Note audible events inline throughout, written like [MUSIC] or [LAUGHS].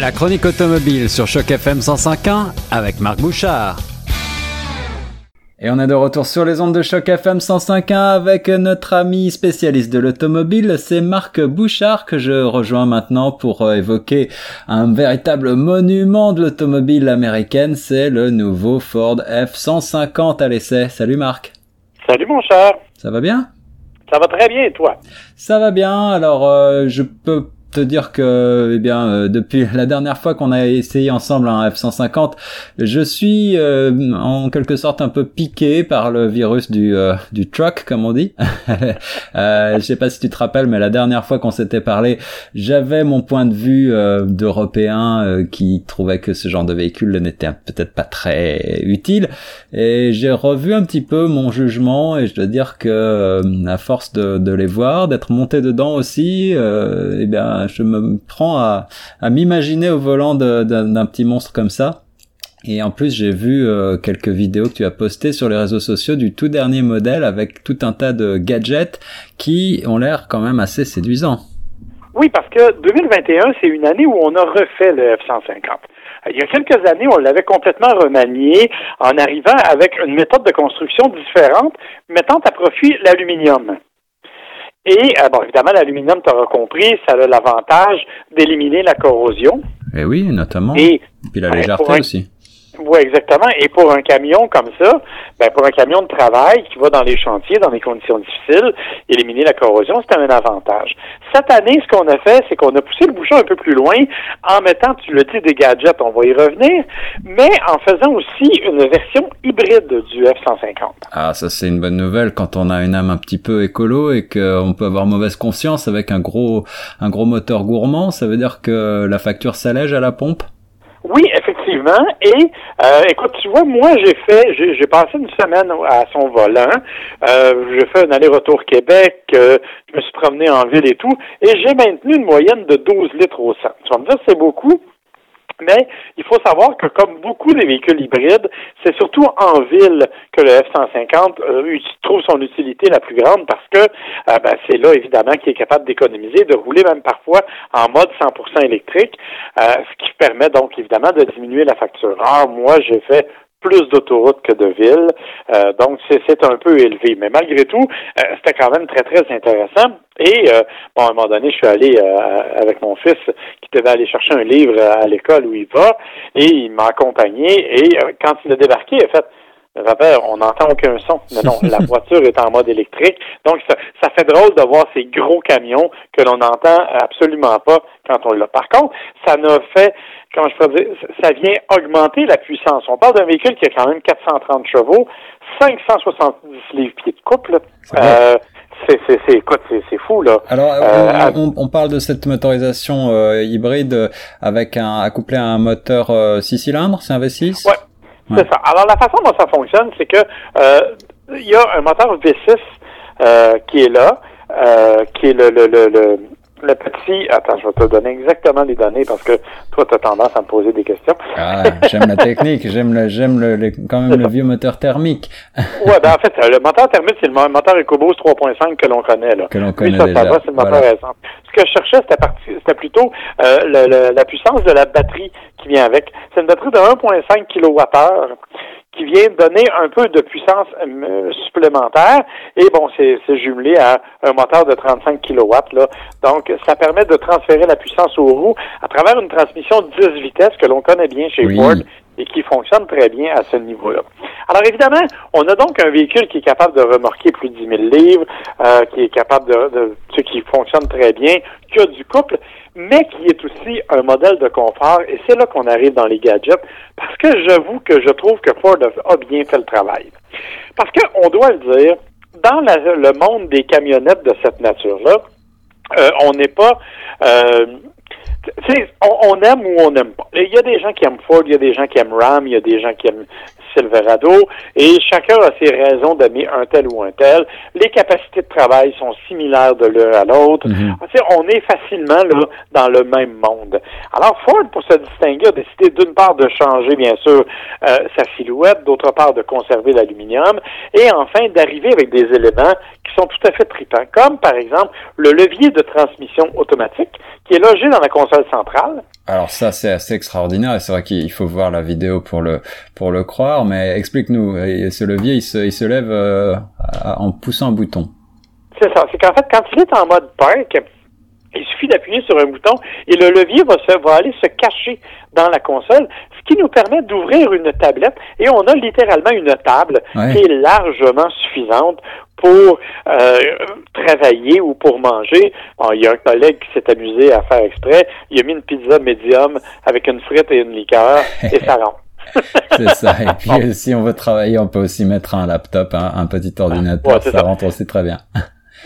La chronique automobile sur Choc FM 105.1 avec Marc Bouchard. Et on est de retour sur les ondes de Choc FM 105.1 avec notre ami spécialiste de l'automobile, c'est Marc Bouchard que je rejoins maintenant pour euh, évoquer un véritable monument de l'automobile américaine, c'est le nouveau Ford F-150 à l'essai. Salut Marc. Salut mon cher. Ça va bien? Ça va très bien et toi? Ça va bien, alors euh, je peux te dire que eh bien euh, depuis la dernière fois qu'on a essayé ensemble un F150, je suis euh, en quelque sorte un peu piqué par le virus du euh, du truck comme on dit. [LAUGHS] je sais pas si tu te rappelles mais la dernière fois qu'on s'était parlé, j'avais mon point de vue d'européen qui trouvait que ce genre de véhicule n'était peut-être pas très utile et j'ai revu un petit peu mon jugement et je dois dire que à force de, de les voir, d'être monté dedans aussi, eh bien je me prends à, m'imaginer au volant d'un petit monstre comme ça. Et en plus, j'ai vu euh, quelques vidéos que tu as postées sur les réseaux sociaux du tout dernier modèle avec tout un tas de gadgets qui ont l'air quand même assez séduisants. Oui, parce que 2021, c'est une année où on a refait le F-150. Il y a quelques années, on l'avait complètement remanié en arrivant avec une méthode de construction différente, mettant à profit l'aluminium. Et, euh, bon, évidemment, l'aluminium, tu auras compris, ça a l'avantage d'éliminer la corrosion. Eh oui, notamment. Et, puis la légèreté aussi. Oui, exactement. Et pour un camion comme ça, ben pour un camion de travail qui va dans les chantiers, dans des conditions difficiles, éliminer la corrosion, c'est un avantage. Cette année, ce qu'on a fait, c'est qu'on a poussé le bouchon un peu plus loin en mettant, tu le dis, des gadgets, on va y revenir, mais en faisant aussi une version hybride du F-150. Ah, ça c'est une bonne nouvelle quand on a une âme un petit peu écolo et qu'on peut avoir mauvaise conscience avec un gros, un gros moteur gourmand. Ça veut dire que la facture s'allège à la pompe? Oui, effectivement. Et euh, écoute, tu vois, moi j'ai fait, j'ai passé une semaine à son volant. Euh, j'ai fait un aller-retour Québec. Euh, je me suis promené en ville et tout, et j'ai maintenu une moyenne de 12 litres au 100. Tu vas me dire c'est beaucoup? Mais il faut savoir que comme beaucoup des véhicules hybrides, c'est surtout en ville que le F-150 euh, trouve son utilité la plus grande parce que euh, ben, c'est là évidemment qu'il est capable d'économiser, de rouler même parfois en mode 100% électrique, euh, ce qui permet donc évidemment de diminuer la facture. Alors moi, j'ai fait plus d'autoroutes que de villes. Euh, donc, c'est un peu élevé. Mais malgré tout, euh, c'était quand même très, très intéressant. Et, euh, bon, à un moment donné, je suis allé avec mon fils qui devait aller chercher un livre à l'école où il va, et il m'a accompagné. Et quand il a débarqué, a fait On n'entend aucun son. [LAUGHS] Mais non, la voiture est en mode électrique. Donc, ça, ça fait drôle de voir ces gros camions que l'on n'entend absolument pas quand on l'a. Par contre, ça n'a fait comment je peux dire, ça vient augmenter la puissance. On parle d'un véhicule qui a quand même 430 chevaux, 570 livres pieds de couple. Euh, c'est c'est fou là. Alors euh, on, on, parle de cette motorisation euh, hybride avec un accouplé à un moteur 6 cylindres, c'est un V6 Ouais. C'est ça. Alors la façon dont ça fonctionne, c'est que il y a un moteur V6 qui est là, qui est le, le, le le petit, attends, je vais te donner exactement les données parce que toi, tu as tendance à me poser des questions. Ah, j'aime la technique, j'aime le, j'aime le, quand même le [LAUGHS] vieux moteur thermique. ouais, ben en fait, le moteur thermique, c'est le moteur EcoBoost 3.5 que l'on connaît, là. Que l'on connaît ça, déjà. Ça va, c'est le moteur récent. Ce que je cherchais, c'était, c'était plutôt euh, le, la puissance de la batterie qui vient avec. C'est une batterie de 1.5 kWh qui vient donner un peu de puissance euh, supplémentaire. Et bon, c'est jumelé à un moteur de 35 kW. Là. Donc, ça permet de transférer la puissance aux roues à travers une transmission de 10 vitesses que l'on connaît bien chez Ford et qui fonctionne très bien à ce niveau-là. Alors évidemment, on a donc un véhicule qui est capable de remorquer plus de 10 000 livres, euh, qui est capable de, de, ce qui fonctionne très bien, qui a du couple, mais qui est aussi un modèle de confort. Et c'est là qu'on arrive dans les gadgets, parce que j'avoue que je trouve que Ford a bien fait le travail. Parce qu'on doit le dire, dans le monde des camionnettes de cette nature-là, euh, on n'est pas... Euh, on, on, aime ou on n'aime pas. Il y a des gens qui aiment Ford, il y a des gens qui aiment Ram, il y a des gens qui aiment Silverado, et chacun a ses raisons d'aimer un tel ou un tel. Les capacités de travail sont similaires de l'un à l'autre. Mm On est facilement là dans le même monde. Alors Ford, pour se distinguer, a décidé d'une part de changer, bien sûr, euh, sa silhouette, d'autre part de conserver l'aluminium, et enfin d'arriver avec des éléments qui sont tout à fait tripants, comme par exemple le levier de transmission automatique, qui est logé dans la console centrale. Alors ça c'est assez extraordinaire et c'est vrai qu'il faut voir la vidéo pour le pour le croire, mais explique-nous, ce levier il se, il se lève euh, en poussant un bouton. C'est ça, c'est qu'en fait quand il est en mode park, il suffit d'appuyer sur un bouton et le levier va, se, va aller se cacher dans la console, ce qui nous permet d'ouvrir une tablette et on a littéralement une table qui est largement suffisante pour euh, travailler ou pour manger. il y a un collègue qui s'est amusé à faire exprès. Il a mis une pizza médium avec une frite et une liqueur [LAUGHS] et ça rentre. c'est ça. Et [LAUGHS] puis, si on veut travailler, on peut aussi mettre un laptop, un, petit ordinateur. ça, rentre aussi très bien.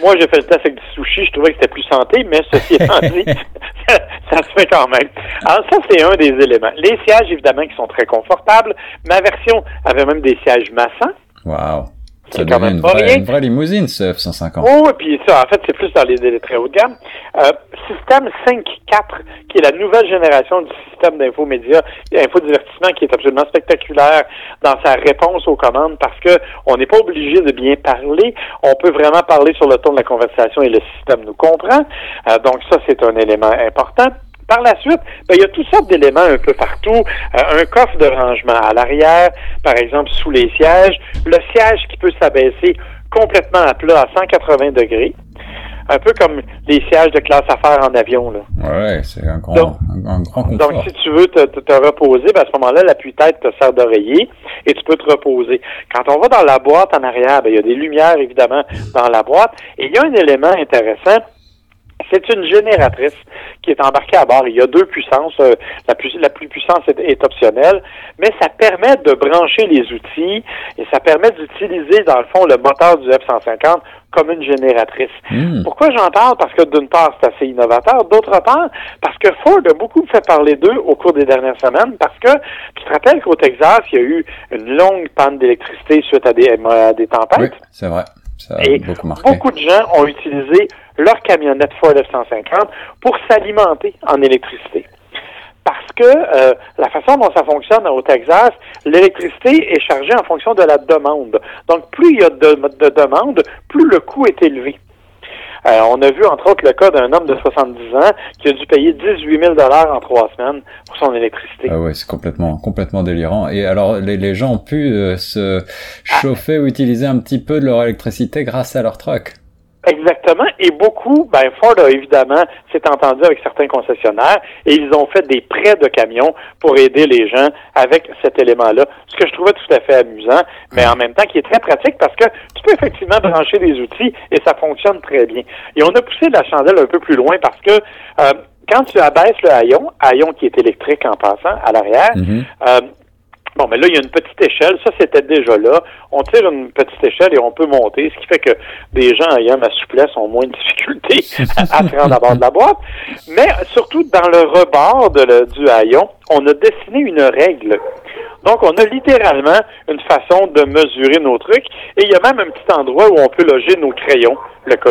Moi, j'ai fait le test avec du sushi. Je trouvais que c'était plus santé, mais ceci [LAUGHS] étant dit, ça, se fait quand même. Alors, ça, c'est un des éléments. Les sièges, évidemment, qui sont très confortables. Ma version avait même des sièges massants. Wow. C'est quand même une vraie, une vraie, limousine, ce F-150. Oh, et puis ça, en fait, c'est plus dans les, les très haut de gamme. Euh, système 5.4, qui est la nouvelle génération du système d'infomédia, qui est absolument spectaculaire dans sa réponse aux commandes, parce que on n'est pas obligé de bien parler. On peut vraiment parler sur le ton de la conversation et le système nous comprend. Euh, donc ça, c'est un élément important. Par la suite, ben, il y a toutes sortes d'éléments un peu partout. Euh, un coffre de rangement à l'arrière, par exemple sous les sièges, le siège qui peut s'abaisser complètement à plat à 180 degrés. Un peu comme les sièges de classe affaires en avion. Là. Ouais, c'est un grand, donc, un, grand confort. Donc, si tu veux te, te, reposer, ben, à ce moment-là, l'appui-tête te sert d'oreiller et tu peux te reposer. Quand on va dans la boîte en arrière, ben, il y a des lumières, évidemment, dans la boîte. Et il y a un élément intéressant, c'est une génératrice qui est embarquée à bord. Il y a deux puissances. Euh, la, plus, la plus puissante est, optionnelle, mais ça permet de brancher les outils et ça permet d'utiliser, dans le fond, le moteur du F-150 comme une génératrice. Hmm. Pourquoi j'en parle? Parce que d'une part, c'est assez innovateur. D'autre part, parce que Ford a beaucoup fait parler d'eux au cours des dernières semaines parce que tu te rappelles qu'au Texas, il y a eu une longue panne d'électricité suite à des, à des tempêtes? Oui, c'est vrai. Et beaucoup, de gens ont utilisé leur camionnette Ford F-150 pour s'alimenter en électricité. Parce que euh, la façon dont ça fonctionne au Texas, l'électricité est chargée en fonction de la demande. Donc, plus il y a de, de demande, plus le coût est élevé. Euh, on a vu, entre autres, le cas d'un homme de 70 ans qui a dû payer 18 000 en trois semaines pour son électricité. Ah ouais, c'est complètement, complètement délirant. Et alors, les, les gens ont pu euh, se chauffer ou utiliser un petit peu de leur électricité grâce à leur truck? Exactement. Et beaucoup, ben Ford a évidemment s'est entendu avec certains concessionnaires et ils ont fait des prêts de camions pour aider les gens avec cet élément-là. Ce que je trouvais tout à fait amusant, mais en même temps qui est très pratique parce que tu peux effectivement brancher des outils et ça fonctionne très bien. Et on a poussé la chandelle un peu plus loin parce que euh, quand tu abaisses le haillon, haillon qui est électrique en passant à l'arrière, mm-hmm. euh, Bon, mais là, il y a une petite échelle. Ça, c'était déjà là. On tire une petite échelle et on peut monter, ce qui fait que des gens ayant ma souplesse ont moins de difficultés [LAUGHS] à se rendre à bord de la boîte. Mais surtout, dans le rebord du haillon, on a dessiné une règle. Donc, on a littéralement une façon de mesurer nos trucs. Et il y a même un petit endroit où on peut loger nos crayons, le cas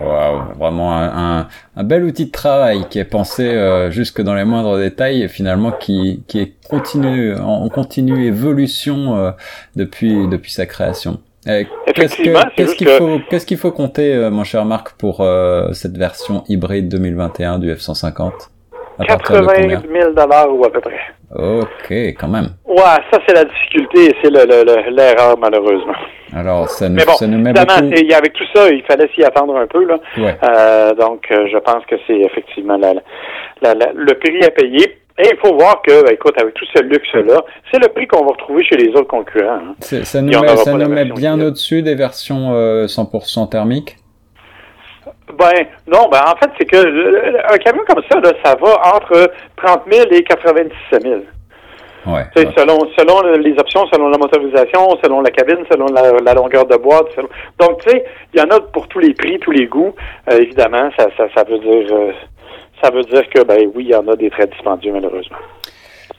Wow, vraiment un, un, bel outil de travail qui est pensé euh, jusque dans les moindres détails et finalement qui, qui est continu, en continue évolution euh, depuis, depuis sa création. Qu'est-ce qu'il faut, qu'est-ce qu'il faut compter, euh, mon cher Marc, pour cette version hybride 2021 du F-150 80 000 dollars ou à peu près. Ok, quand même. Ouais, ça c'est la difficulté et c'est l'erreur malheureusement. Alors, ça nous, Mais bon, ça nous met beaucoup... avec tout ça, il fallait s'y attendre un peu là. Ouais. Euh, donc, euh, je pense que c'est effectivement la, la, le prix à payer. Et il faut voir que, ben, écoute, avec tout ce luxe-là, c'est le prix qu'on va retrouver chez les autres concurrents. Hein. Ça nous met, ça nous met bien au-dessus des versions euh, 100% thermiques ben non, ben en fait, c'est que un camion comme ça, là, ça va entre 30 000 et 97 000. Ouais, Selon, selon les options, selon la motorisation, selon la cabine, selon la, longueur de boîte. Donc, tu sais, il y en a pour tous les prix, tous les goûts. Euh, évidemment, ça, ça, ça veut dire euh, ça veut dire que ben oui, il y en a des très dispendieux malheureusement.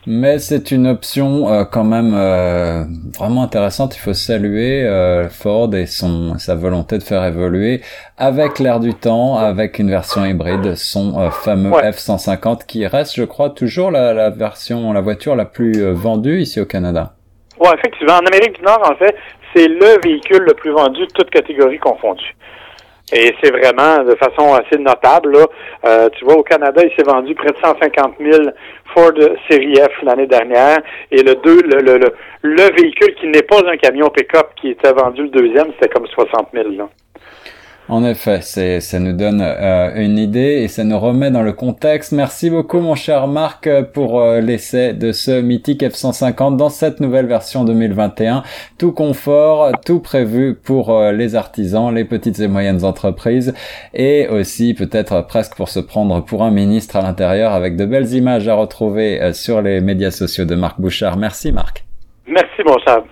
Mais c'est une option euh, quand même euh, vraiment intéressante. Il faut saluer euh, Ford et son sa volonté de faire évoluer avec l'air du temps, avec une version hybride, son fameux F150 qui reste, je crois, toujours la, la version, la voiture la plus vendue ici au Canada. Ouais, effectivement. En Amérique du Nord, en fait, c'est le véhicule le plus vendu, toutes catégories confondues. Et c'est vraiment de façon assez notable. Là. tu vois, au Canada, il s'est vendu près de 150 000 Ford Série F l'année dernière. Et le, deux, le, le, le, véhicule qui n'est pas un camion pick-up qui était vendu le deuxième, c'était comme 60 000. Là. En effet, c'est, ça nous donne euh, une idée et ça nous remet dans le contexte. Merci beaucoup mon cher Marc pour euh, l'essai de ce mythique F-150 dans cette nouvelle version 2021. Tout confort, tout prévu pour euh, les artisans, les petites et moyennes entreprises et aussi peut-être presque pour se prendre pour un ministre à l'intérieur avec de belles images à retrouver sur les médias sociaux de Marc Bouchard. Merci Marc. Merci mon cher.